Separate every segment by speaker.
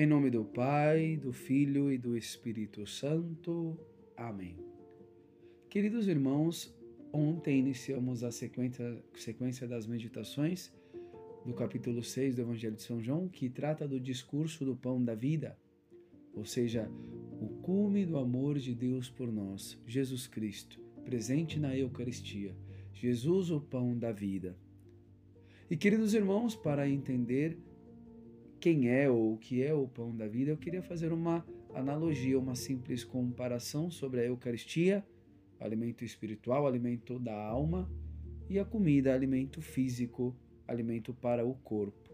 Speaker 1: Em nome do Pai, do Filho e do Espírito Santo. Amém. Queridos irmãos, ontem iniciamos a sequência, sequência das meditações do capítulo 6 do Evangelho de São João, que trata do discurso do pão da vida, ou seja, o cume do amor de Deus por nós, Jesus Cristo, presente na Eucaristia, Jesus, o pão da vida. E queridos irmãos, para entender quem é ou o que é o pão da vida, eu queria fazer uma analogia, uma simples comparação sobre a Eucaristia, alimento espiritual, alimento da alma, e a comida, alimento físico, alimento para o corpo.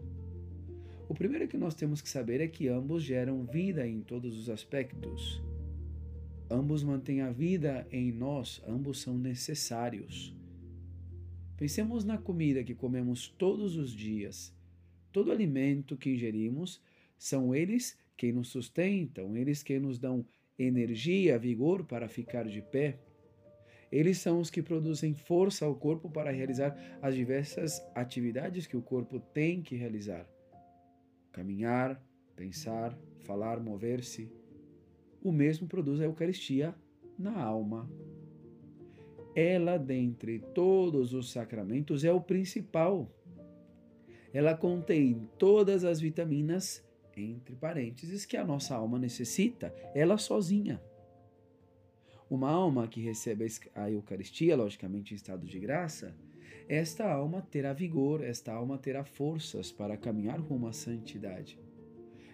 Speaker 1: O primeiro que nós temos que saber é que ambos geram vida em todos os aspectos. Ambos mantêm a vida em nós, ambos são necessários. Pensemos na comida que comemos todos os dias todo alimento que ingerimos, são eles quem nos sustentam, eles quem nos dão energia, vigor para ficar de pé. Eles são os que produzem força ao corpo para realizar as diversas atividades que o corpo tem que realizar: caminhar, pensar, falar, mover-se. O mesmo produz a Eucaristia na alma. Ela, dentre todos os sacramentos, é o principal ela contém todas as vitaminas, entre parênteses, que a nossa alma necessita, ela sozinha. Uma alma que recebe a Eucaristia, logicamente em estado de graça, esta alma terá vigor, esta alma terá forças para caminhar rumo à santidade.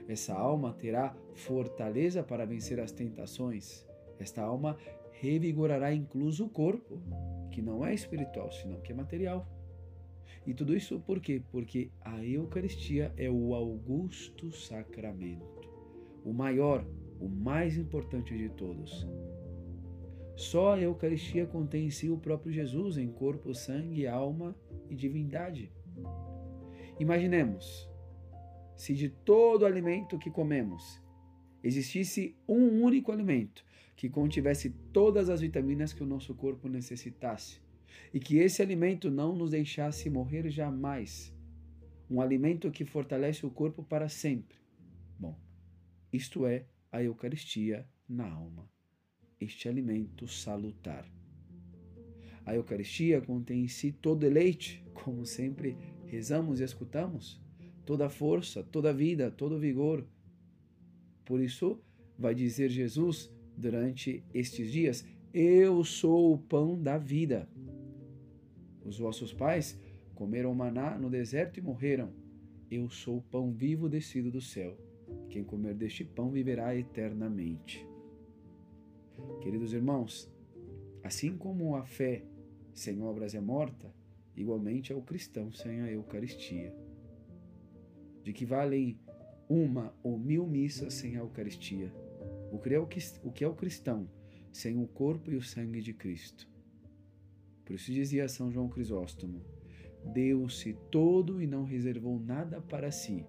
Speaker 1: Essa alma terá fortaleza para vencer as tentações. Esta alma revigorará incluso o corpo, que não é espiritual, senão que é material. E tudo isso por quê? Porque a Eucaristia é o augusto sacramento, o maior, o mais importante de todos. Só a Eucaristia contém em si o próprio Jesus em corpo, sangue, alma e divindade. Imaginemos se de todo alimento que comemos existisse um único alimento que contivesse todas as vitaminas que o nosso corpo necessitasse e que esse alimento não nos deixasse morrer jamais. Um alimento que fortalece o corpo para sempre. Bom, isto é a Eucaristia na alma, este alimento salutar. A Eucaristia contém em si todo deleite, como sempre rezamos e escutamos, toda força, toda vida, todo vigor. Por isso, vai dizer Jesus durante estes dias: Eu sou o pão da vida. Os vossos pais comeram maná no deserto e morreram. Eu sou o pão vivo descido do céu. Quem comer deste pão viverá eternamente. Queridos irmãos, assim como a fé sem obras é morta, igualmente é o cristão sem a Eucaristia. De que valem uma ou mil missas sem a Eucaristia? O que é o cristão sem o corpo e o sangue de Cristo? Por isso dizia São João Crisóstomo: Deu-se todo e não reservou nada para si.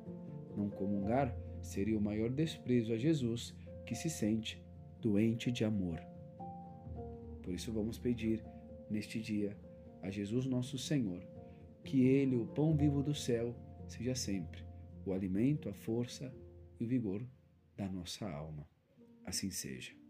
Speaker 1: Não comungar seria o maior desprezo a Jesus que se sente doente de amor. Por isso vamos pedir neste dia a Jesus nosso Senhor que Ele, o pão vivo do céu, seja sempre o alimento, a força e o vigor da nossa alma. Assim seja.